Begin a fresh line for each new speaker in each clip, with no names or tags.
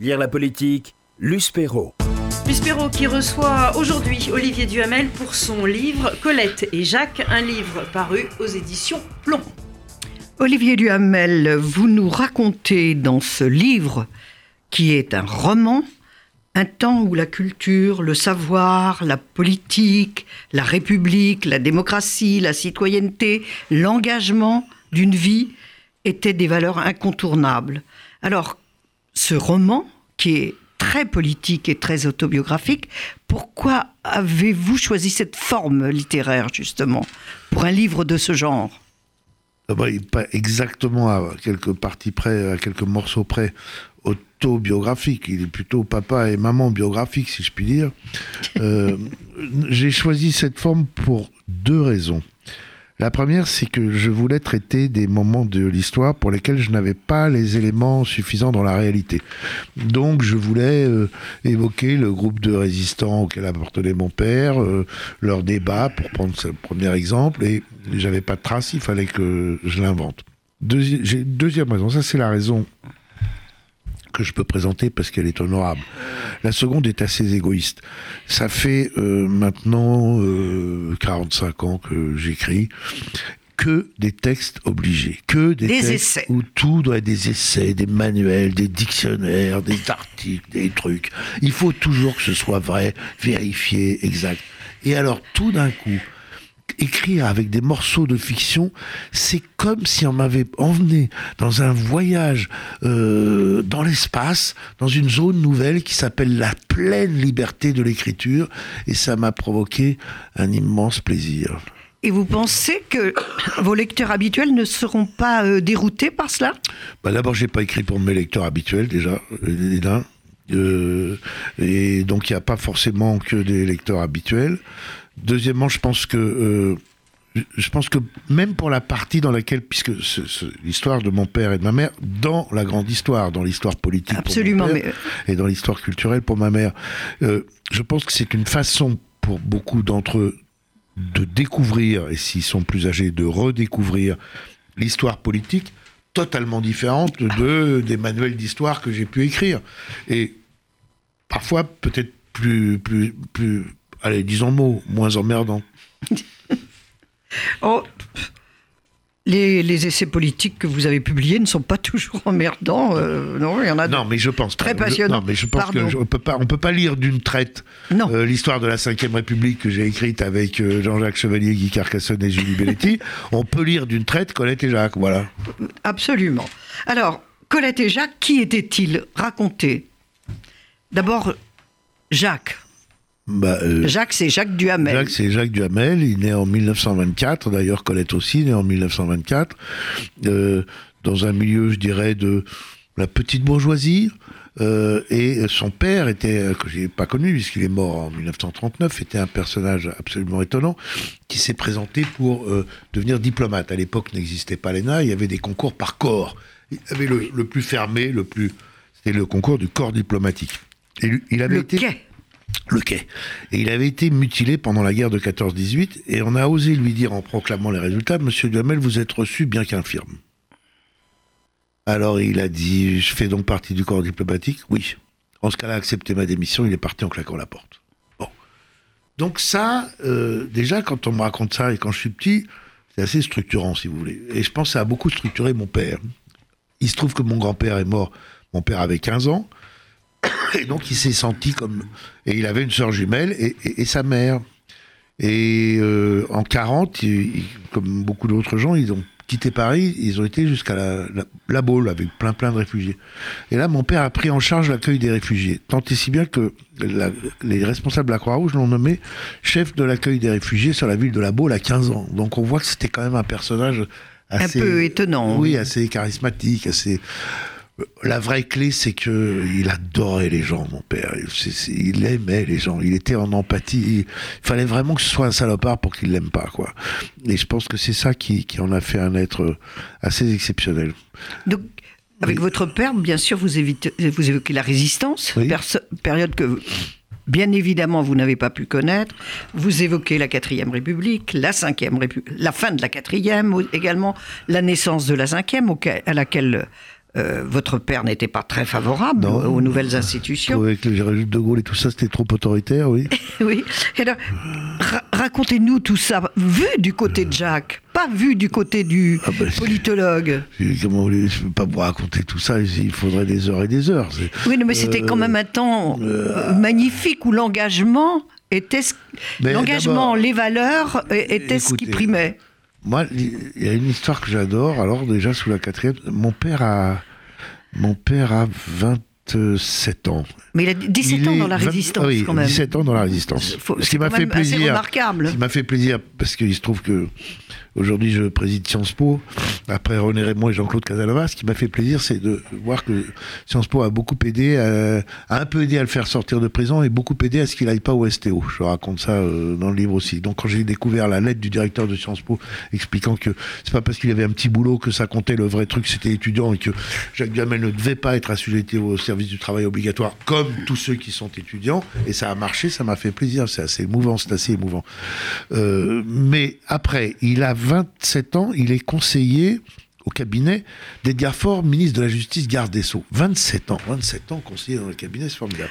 Lire la politique, Luce Perrault.
Luce Perrault qui reçoit aujourd'hui Olivier Duhamel pour son livre Colette et Jacques, un livre paru aux éditions Plomb.
Olivier Duhamel, vous nous racontez dans ce livre, qui est un roman, un temps où la culture, le savoir, la politique, la république, la démocratie, la citoyenneté, l'engagement d'une vie étaient des valeurs incontournables. Alors, ce roman, qui est très politique et très autobiographique, pourquoi avez-vous choisi cette forme littéraire, justement, pour un livre de ce genre?
Ah bah, Pas exactement à quelques parties près, à quelques morceaux près, autobiographique. Il est plutôt papa et maman biographique, si je puis dire. Euh, j'ai choisi cette forme pour deux raisons. La première, c'est que je voulais traiter des moments de l'histoire pour lesquels je n'avais pas les éléments suffisants dans la réalité. Donc je voulais euh, évoquer le groupe de résistants auquel appartenait mon père, euh, leur débat, pour prendre ce premier exemple, et j'avais pas de trace, il fallait que je l'invente. deuxième raison, ça c'est la raison que je peux présenter parce qu'elle est honorable. La seconde est assez égoïste. Ça fait euh, maintenant 45 euh, ans que j'écris que des textes obligés, que des,
des
textes
essais.
où tout doit être des essais, des manuels, des dictionnaires, des articles, des trucs. Il faut toujours que ce soit vrai, vérifié, exact. Et alors tout d'un coup, écrire avec des morceaux de fiction, c'est comme si on m'avait emmené dans un voyage euh, dans l'espace, dans une zone nouvelle qui s'appelle la pleine liberté de l'écriture, et ça m'a provoqué un immense plaisir.
Et vous pensez que vos lecteurs habituels ne seront pas euh, déroutés par cela?
Bah D'abord, j'ai pas écrit pour mes lecteurs habituels déjà, euh, euh et donc il n'y a pas forcément que des lecteurs habituels. Deuxièmement, je pense que euh, je pense que même pour la partie dans laquelle, puisque l'histoire de mon père et de ma mère, dans la grande histoire, dans l'histoire politique
Absolument,
pour mon père, et dans l'histoire culturelle pour ma mère, euh, je pense que c'est une façon pour beaucoup d'entre eux de découvrir, et s'ils sont plus âgés, de redécouvrir l'histoire politique totalement différente de, des manuels d'histoire que j'ai pu écrire. Et parfois peut-être plus, plus, plus allez, disons mot, moins emmerdant.
oh, les, essais politiques que vous avez publiés ne sont pas toujours emmerdants. Euh, non, il y en a.
Non, mais je pense
très passionnants.
Non, mais je pense qu'on peut pas, on peut pas lire d'une traite euh, l'histoire de la Ve République que j'ai écrite avec euh, Jean-Jacques Chevalier, Guy Carcassonne et Julie Belletti. on peut lire d'une traite Colette et Jacques, voilà.
Absolument. Alors, Colette et Jacques, qui étaient-ils? Racontez. D'abord, Jacques.
Bah, euh,
Jacques, c'est Jacques Duhamel.
Jacques, c'est Jacques Duhamel. Il est né en 1924. D'ailleurs, Colette aussi, née en 1924. Euh, dans un milieu, je dirais, de la petite bourgeoisie. Euh, et son père était, que j'ai pas connu puisqu'il est mort en 1939, était un personnage absolument étonnant qui s'est présenté pour devenir diplomate. À l'époque, n'existait pas l'ENA, il y avait des concours par corps. Il y avait le, plus fermé, le plus, c'était le concours du corps diplomatique.
Et il avait le été
le quai. Et il avait été mutilé pendant la guerre de 14-18, et on a osé lui dire en proclamant les résultats, Monsieur Duhamel, vous êtes reçu bien qu'infirme. Alors il a dit, je fais donc partie du corps diplomatique? Oui. En ce cas-là, accepté ma démission, il est parti en claquant la porte. Bon. Donc ça, euh, déjà, quand on me raconte ça, et quand je suis petit, c'est assez structurant, si vous voulez. Et je pense que ça a beaucoup structuré mon père. Il se trouve que mon grand-père est mort, mon père avait 15 ans, et donc il s'est senti comme... Et il avait une sœur jumelle et, sa mère. Et euh, en 40, comme beaucoup d'autres gens, ils ont quitté Paris, ils ont été jusqu'à la, la, Baule avec plein plein de réfugiés. Et là, mon père a pris en charge l'accueil des réfugiés. Tant et si bien que les responsables de la Croix-Rouge l'ont nommé chef de l'accueil des réfugiés sur la ville de la Baule à 15 ans. Donc on voit que c'était quand même un personnage assez...
Un peu étonnant.
Oui, assez charismatique, assez... La vraie clé, c'est que il adorait les gens, mon père. Il aimait les gens. Il était en empathie. Il fallait vraiment que ce soit un salopard pour qu'il l'aime pas, quoi. Et je pense que c'est ça qui, en a fait un être assez exceptionnel.
Donc, avec votre père, bien sûr, vous, vous évoquez la résistance, période que bien évidemment vous n'avez pas pu connaître. Vous évoquez la quatrième République, la cinquième République, la fin de la quatrième également, la naissance de la cinquième, à laquelle euh, votre père n'était pas très favorable
Non.
aux nouvelles institutions.
Avec le de Gaulle et tout ça, c'était trop autoritaire, oui.
Oui. Ra- racontez-nous tout ça, vu du côté de Jacques, pas vu du côté du
Ah ben,
politologue.
Comment je ne peux pas vous raconter tout ça, il faudrait des heures et des heures.
Oui, mais c'était quand même un temps euh, magnifique où l'engagement était l'engagement, les valeurs euh, étaient ce qui primait.
Moi, il y a une histoire que j'adore. Alors déjà sous la quatrième, mon père a, mon père a 27 ans.
Mais il a 17
Il
ans dans la
20
résistance
ah oui,
quand même.
17 ans dans la résistance.
Faut-
Ce qui m'a fait plaisir.
remarquable.
Ce qui m'a fait plaisir parce qu'il se trouve que aujourd'hui je préside Sciences Po après René Raymond et Jean-Claude Casanova. Ce qui m'a fait plaisir, c'est de voir que Sciences Po a beaucoup aidé, à, a un peu aidé à le faire sortir de prison et beaucoup aidé à ce qu'il aille pas au STO. Je raconte ça euh, dans le livre aussi. Donc quand j'ai découvert la lettre du directeur de Sciences Po expliquant que c'est pas parce qu'il avait un petit boulot que ça comptait, le vrai truc c'était étudiant et que Jacques Duhamel ne devait pas être assujetti au service du travail obligatoire comme tous ceux qui sont étudiants. Et ça a marché, ça m'a fait plaisir. C'est assez émouvant, c'est assez émouvant. Euh, mais après, il a 27 ans, il est conseiller au cabinet d'Edgar Faure, ministre de la Justice, garde des Sceaux. 27 ans, 27 ans conseiller dans le cabinet, c'est formidable.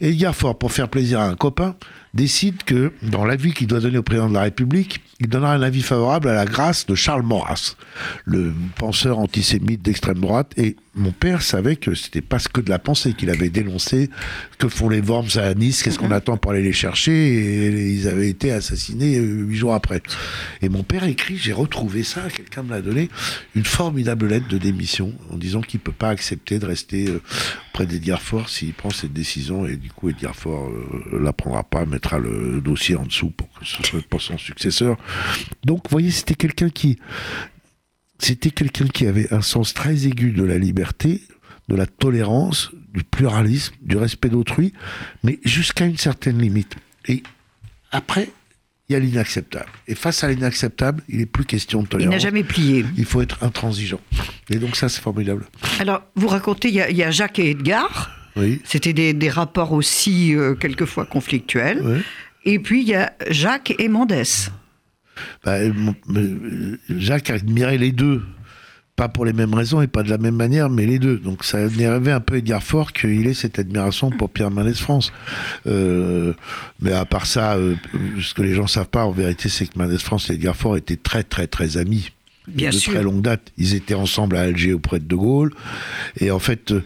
Edgar Faure, pour faire plaisir à un copain, décide que, dans l'avis qu'il doit donner au président de la République, il donnera un avis favorable à la grâce de Charles Maurras, le penseur antisémite d'extrême droite. Et mon père savait que c'était pas que de la pensée qu'il avait dénoncé. Que font les Worms à Nice Qu'est-ce qu'on attend pour aller les chercher Et ils avaient été assassinés euh, huit jours après. Et mon père écrit, j'ai retrouvé ça, quelqu'un me l'a donné, une formidable lettre de démission en disant qu'il peut pas accepter de rester euh, auprès d'Edgar Faure s'il prend cette décision. Et du coup, Edgar Faure euh, la prendra pas, mettra le dossier en dessous pour que ce soit pas son successeur. Donc, vous voyez, c'était quelqu'un qui, c'était quelqu'un qui avait un sens très aigu de la liberté, de la tolérance, du pluralisme, du respect d'autrui, mais jusqu'à une certaine limite. Et après, il y a l'inacceptable. Et face à l'inacceptable, il n'est plus question de
Il
tolérance.
n'a jamais plié.
Il faut être intransigeant. Et donc ça, c'est formidable.
Alors, vous racontez, il y, a- il y a Jacques et Edgar.
Oui.
C'était des, des rapports aussi euh, quelquefois conflictuels.
Ouais.
Et puis, il y a Jacques et Mendès.
Bah, Jacques admirait les deux. Pas pour les mêmes raisons et pas de la même manière, mais les deux. Donc ça énervait un peu Edgar Faure qu'il ait cette admiration pour Pierre Mendès France. Euh, mais à part ça, euh, ce que les gens savent pas en vérité, c'est que Mendès France et Edgar Faure étaient très très très amis.
Bien
de
sûr.
très longue date. Ils étaient ensemble à Alger auprès de De Gaulle. Et en fait, euh,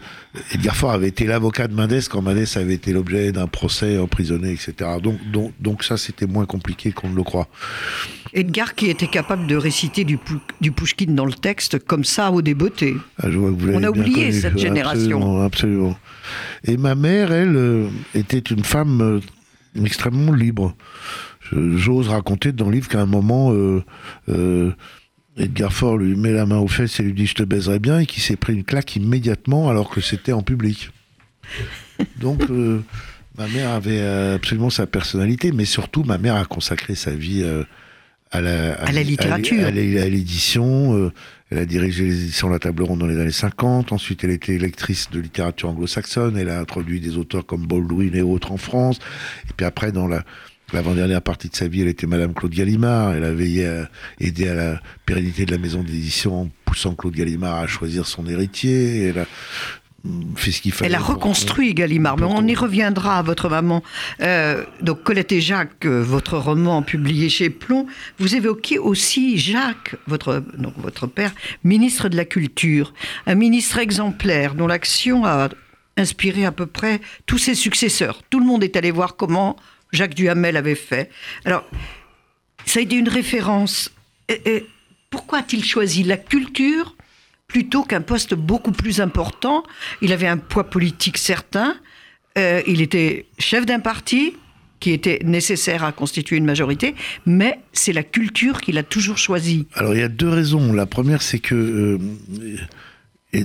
Edgar Faure avait été l'avocat de Mendès quand Mendès avait été l'objet d'un procès emprisonné, etc. Donc, donc, donc ça, c'était moins compliqué qu'on ne le croit.
Edgar qui était capable de réciter du, du Pouchkine dans le texte comme ça au débeauté.
Ah,
On a oublié
connu.
cette génération.
Absolument, absolument. Et ma mère, elle, euh, était une femme euh, extrêmement libre. J'ose raconter dans le livre qu'à un moment, euh, euh, Edgar Faure lui met la main aux fesses et lui dit je te baiserai bien et qu'il s'est pris une claque immédiatement alors que c'était en public. Donc euh, ma mère avait euh, absolument sa personnalité, mais surtout ma mère a consacré sa vie euh, à la,
À la littérature.
à l'édition. euh, elle a dirigé les éditions La Table Ronde dans les années 50. Ensuite, elle était lectrice de littérature anglo-saxonne. Elle a introduit des auteurs comme Baldwin et autres en France. Et puis après, dans la l'avant-dernière partie de sa vie, elle était Madame Claude Gallimard. Elle a veillé à aider à la pérennité de la maison d'édition en poussant Claude Gallimard à choisir son héritier. Elle a mm, fait ce qu'il fallait.
Elle a reconstruit Gallimard, mais on y reviendra à votre maman. Euh, donc Colette et Jacques, euh, votre roman publié chez Plomb, vous évoquez aussi Jacques, votre, donc votre père, ministre de la Culture, un ministre exemplaire dont l'action a inspiré à peu près tous ses successeurs. Tout le monde est allé voir comment Jacques Duhamel avait fait. Alors, ça a été une référence. Et- pourquoi a-t-il choisi la culture plutôt qu'un poste beaucoup plus important? Il avait un poids politique certain. Euh, il était chef d'un parti qui était nécessaire à constituer une majorité, mais c'est la culture qu'il a toujours choisie.
Alors il y a deux raisons. La première, c'est que euh,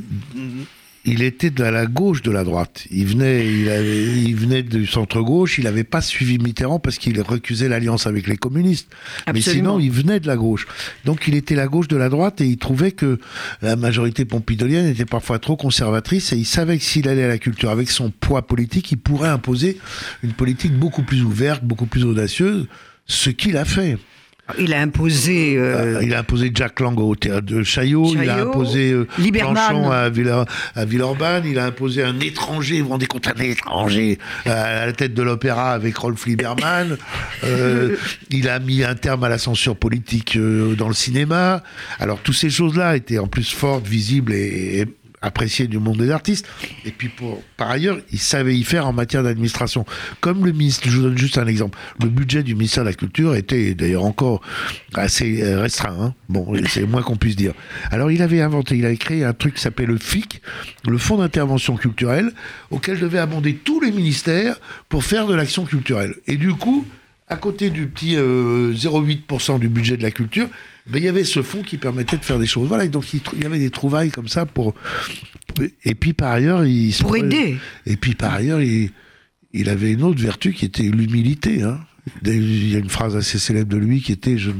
il était à la gauche de la droite. Il venait, il, avait- il venait du centre gauche. Il n'avait pas suivi Mitterrand parce qu'il recusait l'alliance avec les communistes. Mais sinon, il venait de la gauche. Donc il était la gauche de la droite et il trouvait que la majorité pompidolienne était parfois trop conservatrice et il savait que s'il allait à la culture avec son poids politique, il pourrait imposer une politique beaucoup plus ouverte, beaucoup plus audacieuse, ce qu'il a fait.
Il a imposé.
Euh, il a imposé Jack Lang au théâtre de Chaillot, il a imposé euh, Planchon à, Villa, à Villeurbanne, il a imposé un étranger, vous vous rendez compte, un étranger à la tête de l'opéra avec Rolf Lieberman. euh, il a mis un terme à la censure politique euh, dans le cinéma. Alors, toutes ces choses-là étaient en plus fortes, visibles et, et apprécié du monde des artistes. Et puis, par ailleurs, il savait y faire en matière d'administration. Comme le ministre, je vous donne juste un exemple, le budget du ministère de la Culture était d'ailleurs encore assez euh, restreint. Hein. Bon, c'est moins qu'on puisse dire. Alors, il avait inventé, il avait créé un truc qui s'appelait le FIC, le Fonds d'intervention culturelle, auquel devait abonder tous les ministères pour faire de l'action culturelle. Et du coup, à côté du petit euh, 0,8% du budget de la culture, ben, il y avait ce fonds qui permettait de faire des choses. Voilà, et donc il, y avait des trouvailles comme ça pour. Et puis par ailleurs, il.
Pour aider.
Et puis par ailleurs, il, il avait une autre vertu qui était l'humilité. Hein. Il y a une phrase assez célèbre de lui qui était je,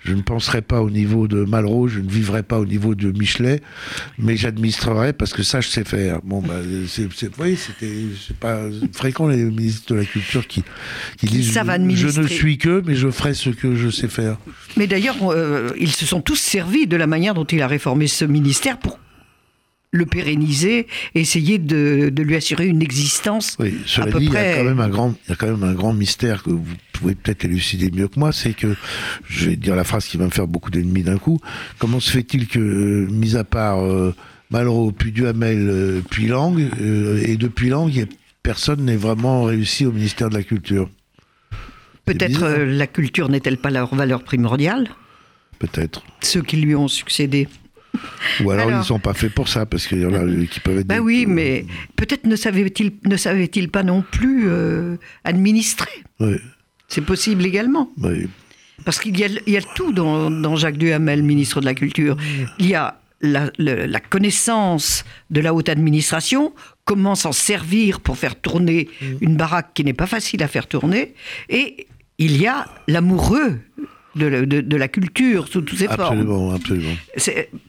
je ne penserai pas au niveau de Malraux, je ne vivrai pas au niveau de Michelet, mais j'administrerai parce que ça je sais faire. Bon, bah, c'est, vous voyez, c'était c'est pas fréquent les ministres de la culture qui, qui,
qui
disent je, je, ne suis que, mais je ferai ce que je sais faire.
Mais d'ailleurs, euh, ils se sont tous servis de la manière dont il a réformé ce ministère pour le pérenniser, essayer de, de, lui assurer une existence.
Oui, cela à peu dit, près... il, y a quand même un grand, il y a quand même un grand mystère que vous pouvez peut-être élucider mieux que moi, c'est que, je vais dire la phrase qui va me faire beaucoup d'ennemis d'un coup, comment se fait-il que, mis à part euh, Malraux, puis Duhamel, euh, puis Lang, euh, et depuis Lang, personne n'est vraiment réussi au ministère de la Culture?
Peut-être la culture n'est-elle pas leur valeur primordiale?
Peut-être.
Ceux qui lui ont succédé.
Ou alors, alors, ils ne sont pas faits pour ça, parce qu'il y en a qui peuvent être.
Bah
des...
oui, mais peut-être ne savait-il ne savait pas non plus euh, administrer.
Oui.
C'est possible également.
Oui.
Parce qu'il y, y, a tout dans, dans, Jacques Duhamel, ministre de la Culture. Il y a la, le, la connaissance de la haute administration, comment s'en servir pour faire tourner une baraque qui n'est pas facile à faire tourner, et il y a l'amoureux de, de, de, la culture sous toutes ses
absolument,
formes.
Absolument,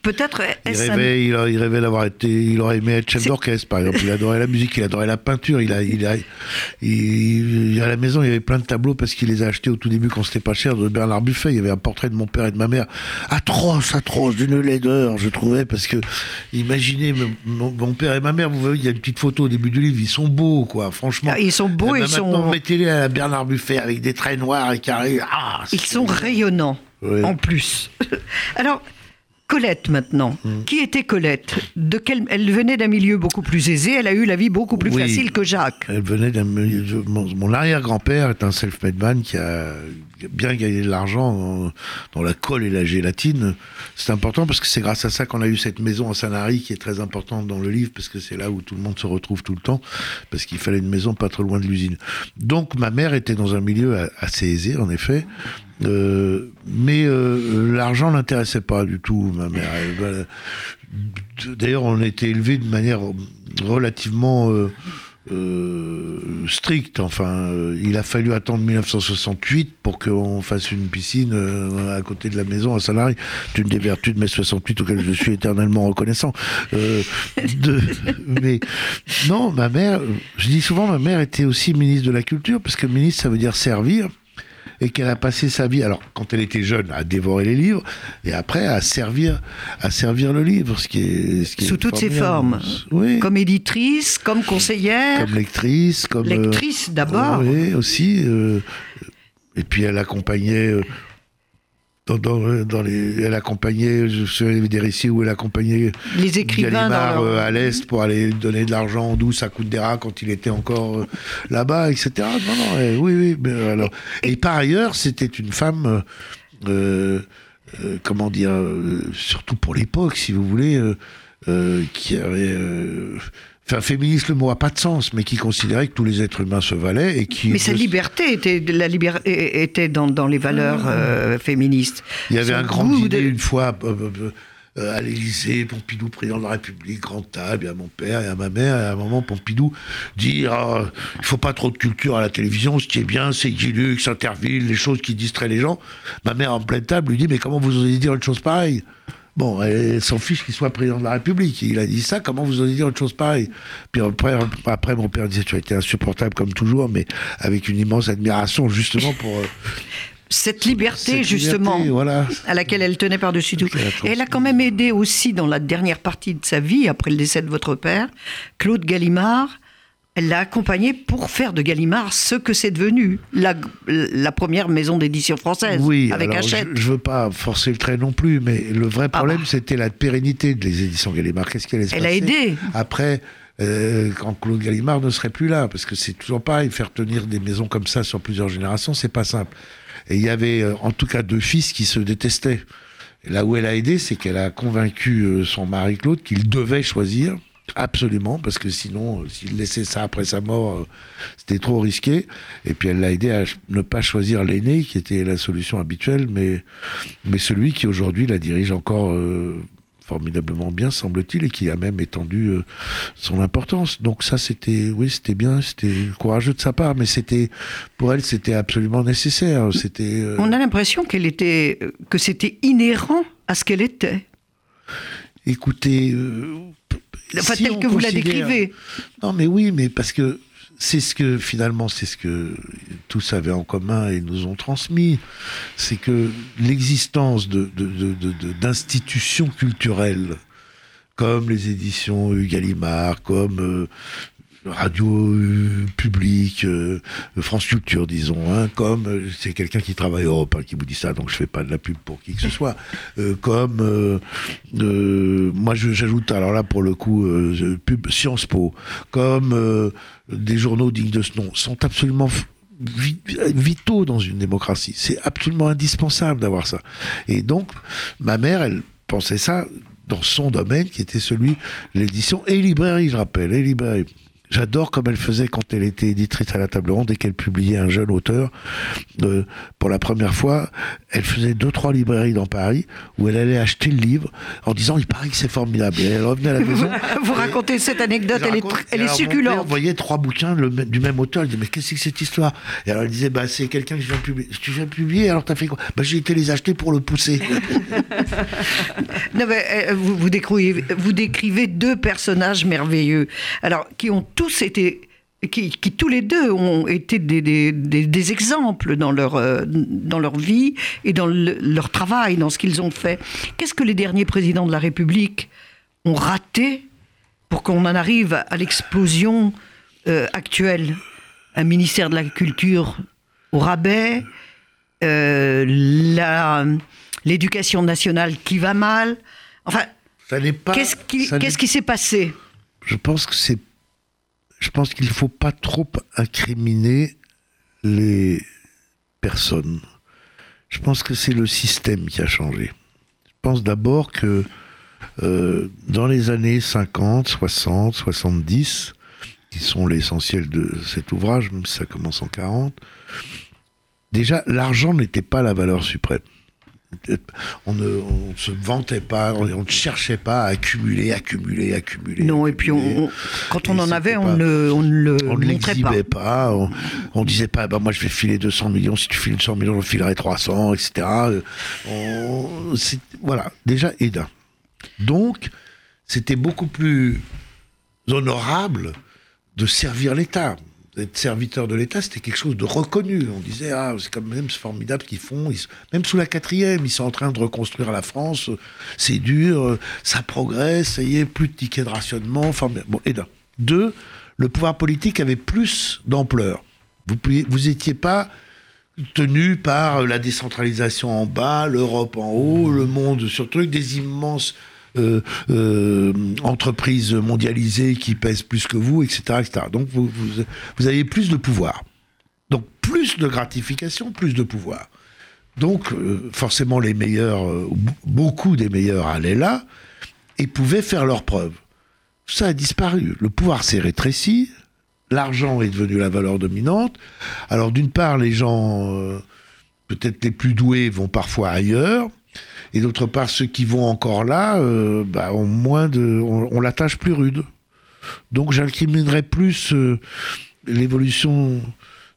Peut-être.
Il rêvait, un... il, il rêvait d'avoir été, il aurait aimé être chef d'orchestre, par exemple. Il adorait la musique, il adorait la peinture. Il a, il a, il, à la maison, il y avait plein de tableaux parce qu'il les a achetés au tout début quand c'était pas cher de Bernard Buffet. Il y avait un portrait de mon père et de ma mère, atroce, atroce, d'une laideur, je trouvais, parce que imaginez mon, mon, père et ma mère. Vous voyez, il y a une petite photo au début du livre. Ils sont beaux, quoi. Franchement,
ah, ils sont beaux.
Eh ben
ils sont.
Mettez-les à Bernard Buffet avec des traits noirs et carrés. Ah,
ils sont rayonnant oui. en plus. Alors, Colette maintenant. Mmh. Qui était Colette? De quel... Elle venait d'un milieu beaucoup plus aisé, elle a eu la vie beaucoup plus
oui,
facile que Jacques.
Elle venait d'un milieu... Mon, mon arrière-grand-père est un self-made man qui a bien gagné de l'argent dans, la colle et la gélatine. C'est important parce que c'est grâce à ça qu'on a eu cette maison à Sanary qui est très importante dans le livre parce que c'est là où tout le monde se retrouve tout le temps parce qu'il fallait une maison pas trop loin de l'usine. Donc ma mère était dans un milieu assez aisé en effet. Euh, mais euh, l'argent l'intéressait pas du tout, ma mère. D'ailleurs, on était élevé de manière relativement euh, euh, stricte. Enfin, il a fallu attendre 1968 pour qu'on fasse une piscine à côté de la maison à Salarié. C'est une des vertus de mai 68 auxquelles je suis éternellement reconnaissant. de, mais non, ma mère, je dis souvent, ma mère était aussi ministre de la Culture, parce que ministre, ça veut dire servir et qu'elle a passé sa vie, alors quand elle était jeune, à dévorer les livres, et après à servir, à servir le livre, ce qui est, ce qui
sous
est
toutes ses formes,
oui.
comme éditrice, comme conseillère,
comme lectrice, comme
lectrice d'abord,
euh, oui aussi, euh, et puis elle accompagnait. Euh, dans, dans, dans, les, elle accompagnait, je sais des récits où elle accompagnait
les écrivains
Gallimard, leur... à l'Est pour aller donner de l'argent en douce à Kundera quand il était encore euh, là-bas, etc. Non, non, eh, oui, oui. Mais alors, et, par ailleurs, c'était une femme, euh, euh, comment dire, surtout pour l'époque, si vous voulez, qui avait Enfin, féministe, le mot n'a pas de sens, mais qui considérait que tous les êtres humains se valaient et qui.
Mais sa liberté était, la liber... était dans, dans les valeurs euh, féministes.
Il y avait Son un grand dîner de... une fois euh, euh, à l'Élysée, Pompidou, président de la République, grand table, et à mon père et à ma mère, et à un moment, Pompidou dit ah, il ne faut pas trop de culture à la télévision, ce qui est bien, c'est Guilux, Interville, les choses qui distraient les gens. Ma mère, en pleine table, lui dit mais comment vous osez dire une chose pareille? Bon, elle s'en fiche qu'il soit président de la République. Il a dit ça, comment vous osez dire autre chose pareille? Puis après, après, mon père disait, tu as été insupportable comme toujours, mais avec une immense admiration, justement pour... Euh,
cette liberté
Cette
justement
liberté, voilà.
à laquelle elle tenait par-dessus tout.
Elle a
Et elle a quand même aidé aussi dans la dernière partie de sa vie, après le décès de votre père, Claude Gallimard. Elle l'a accompagné pour faire de Gallimard ce que c'est devenu, la, la première maison d'édition française,
Oui,
avec
alors,
Hachette.
je, je veux pas forcer le trait non plus, mais le vrai
Ah
problème,
bah.
c'était la pérennité des éditions Gallimard. Qu'est-ce allait se
Elle a aidé.
Après, euh, quand Claude Gallimard ne serait plus là, parce que c'est toujours pareil, faire tenir des maisons comme ça sur plusieurs générations, c'est pas simple. Et il y avait euh, en tout cas deux fils qui se détestaient. Et là où elle a aidé, c'est qu'elle a convaincu euh, son mari Claude qu'il devait choisir. Absolument, parce que sinon, euh, s'il laissait ça après sa mort, euh, c'était trop risqué. Et puis elle l'a aidé à ne pas choisir l'aîné, qui était la solution habituelle, mais, mais celui qui aujourd'hui la dirige encore euh, formidablement bien, semble-t-il, et qui a même étendu son importance. Donc ça, c'était, oui, c'était bien, c'était courageux de sa part, mais c'était, pour elle, c'était absolument nécessaire. C'était.
On a l'impression qu'elle était, que c'était inhérent à ce qu'elle était.
Écoutez, euh,
Enfin,
si
tel
on
que vous la décrivez.
Non, mais oui, mais parce que c'est ce que finalement, c'est ce que tous avaient en commun et nous ont transmis, c'est que l'existence de, de- de- de- de- d'institutions culturelles comme les éditions Gallimard, comme euh, Radio euh, Publique, euh, France Culture, disons, hein, comme euh, c'est quelqu'un qui travaille Europe hein, qui vous dit ça, donc je fais pas de la pub pour qui que ce soit, comme moi j'ajoute alors là pour le coup pub Sciences Po, comme des journaux dignes de ce nom, sont absolument vitaux dans une démocratie. C'est absolument indispensable d'avoir ça. Et donc ma mère, elle pensait ça dans son domaine qui était celui l'édition et librairie, je rappelle, et librairie. J'adore comme elle faisait quand elle était éditrice à la table ronde et qu'elle publiait un jeune auteur. euh, pour la première fois, elle faisait deux, trois librairies dans Paris où elle allait acheter le livre en disant il paraît que c'est formidable. Et elle revenait à la maison.
Vous racontez cette anecdote, elle est,
raconte-
tr- elle est succulente.
voyait trois bouquins le du même auteur. Il disait, mais qu'est-ce que c'est que cette histoire? Et alors, il disait, bah, c'est quelqu'un que je viens de publier. Tu viens de publier, alors t'as fait quoi? Bah, j'ai été les acheter pour le pousser.
Non, mais, euh, vous, vous décrivez, vous décrivez deux personnages merveilleux, alors qui ont tous été, qui, qui tous les deux ont été des, des- des- des exemples dans leur, euh, dans leur vie et dans le- leur travail, dans ce qu'ils ont fait. Qu'est-ce que les derniers présidents de la République ont raté pour qu'on en arrive à l'explosion euh, actuelle? Un ministère de la Culture au rabais, euh, l'éducation nationale qui va mal. Enfin, qui, qu'est-ce qui s'est passé?
Je pense que c'est. Je pense qu'il ne faut pas trop incriminer les personnes. Je pense que c'est le système qui a changé. Je pense d'abord que euh, dans les années 50, 60, 70, qui sont l'essentiel de cet ouvrage, même si ça commence en 40, déjà l'argent n'était pas la valeur suprême. On ne on se vantait pas, on ne cherchait pas à accumuler, accumuler, accumuler.
Non, et puis on-
accumuler.
on- quand on
Et
en avait, on
pas-
ne, on ne le
on ne
montrait pas.
l'exhibait pas. On, on disait pas, bah, moi je vais filer 200 millions, si tu files 100 millions, je filerai 300, etc. Voilà, déjà, et d'un. Donc, c'était beaucoup plus honorable de servir l'État. Être serviteur de l'État, c'était quelque chose de reconnu. On disait, ah, c'est quand même formidable ce qu'ils font. Même sous la quatrième, ils sont en train de reconstruire la France. C'est dur, ça progresse, ça y est, plus de tickets de rationnement. Bon, et. Deux, le pouvoir politique avait plus d'ampleur. Vous pouviez, vous pas tenu par la décentralisation en bas, l'Europe en haut, le monde sur truc, des immenses entreprises mondialisées qui pèsent plus que vous, etc. etc. Donc vous, avez plus de pouvoir. Donc plus de gratification, plus de pouvoir. Donc euh, forcément les meilleurs, euh, beaucoup des meilleurs allaient là et pouvaient faire leurs preuves. Ça a disparu. Le pouvoir s'est rétréci, l'argent est devenu la valeur dominante. Alors d'une part, les gens euh, peut-être les plus doués vont parfois ailleurs, et d'autre part, ceux qui vont encore là euh, bah, ont moins de, la tâche plus rude. Donc j'incriminerais plus euh, l'évolution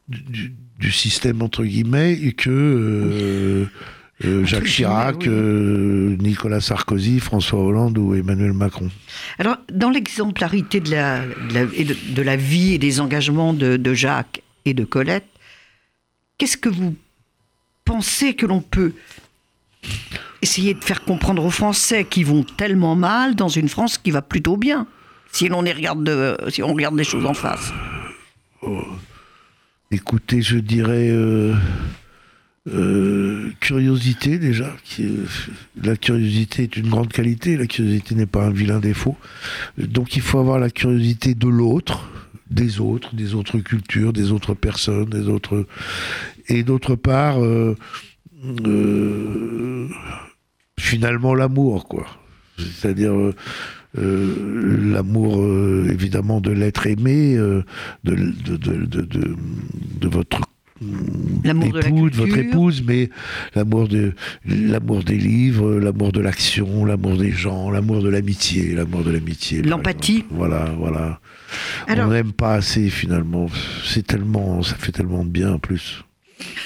du, système entre guillemets que euh, Jacques Chirac,
oui.
euh, Nicolas Sarkozy, François Hollande ou Emmanuel Macron.
Alors, dans l'exemplarité de la, de, la, de- vie et des engagements de, de Jacques et de Colette, qu'est-ce que vous penser que l'on peut essayer de faire comprendre aux Français qui vont tellement mal dans une France qui va plutôt bien, si l'on regarde, de, si on regarde les choses en face
Écoutez, je dirais euh, euh, curiosité déjà. la curiosité est une grande qualité, la curiosité n'est pas un vilain défaut. Donc il faut avoir la curiosité de l'autre, des autres, des autres cultures, des autres personnes, des autres. Et d'autre part, euh, finalement l'amour, quoi. C'est-à-dire euh, l'amour euh, évidemment de l'être aimé, euh, de, de, de, de, votre époux, de, votre épouse, mais l'amour de l'amour des livres, l'amour de l'action, l'amour des gens, l'amour de l'amitié, l'amour de l'amitié.
L'empathie.
Voilà, voilà. On n'aime pas assez finalement. C'est tellement, ça fait tellement de bien en plus.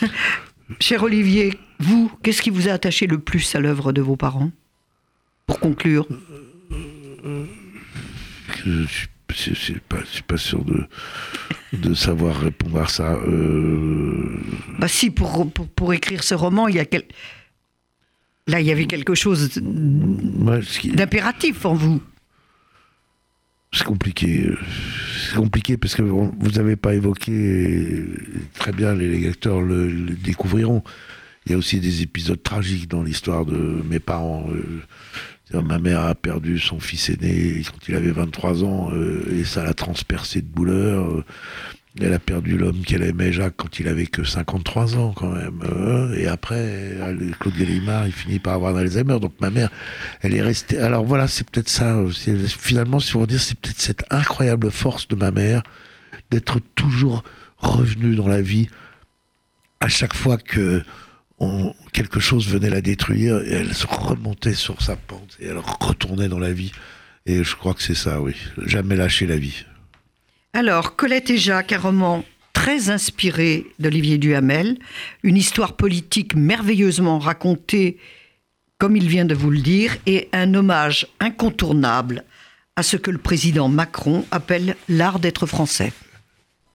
Cher Olivier, vous, qu'est-ce qui vous a attaché le plus à l'œuvre de vos parents? Pour conclure.
Je suis, suis, pas, suis pas sûr de, de savoir répondre à ça. Euh...
Bah si, pour, pour, pour, écrire ce roman, il y a quel... là il y avait quelque chose d'impératif en vous.
C'est compliqué. C'est compliqué parce que vous n'avez pas évoqué, très bien les lecteurs le, découvriront. Il y a aussi des épisodes tragiques dans l'histoire de mes parents. Euh, Ma mère a perdu son fils aîné quand il avait 23 ans euh, et ça l'a transpercé de douleur. Elle a perdu l'homme qu'elle aimait, Jacques, quand il avait que 53 ans quand même. Euh, et après, Claude Gallimard, il finit par avoir Alzheimer. Donc ma mère, elle est restée. Alors voilà, c'est peut-être ça. Finalement, si on dire, c'est peut-être cette incroyable force de ma mère d'être toujours revenue dans la vie à chaque fois que quelque chose venait la détruire et elle se remontait sur sa pente et elle retournait dans la vie. Et je crois que c'est ça, oui. Jamais lâcher la vie.
Alors, Colette et Jacques, un roman très inspiré d'Olivier Duhamel, une histoire politique merveilleusement racontée, comme il vient de vous le dire, et un hommage incontournable à ce que le président Macron appelle l'art d'être français.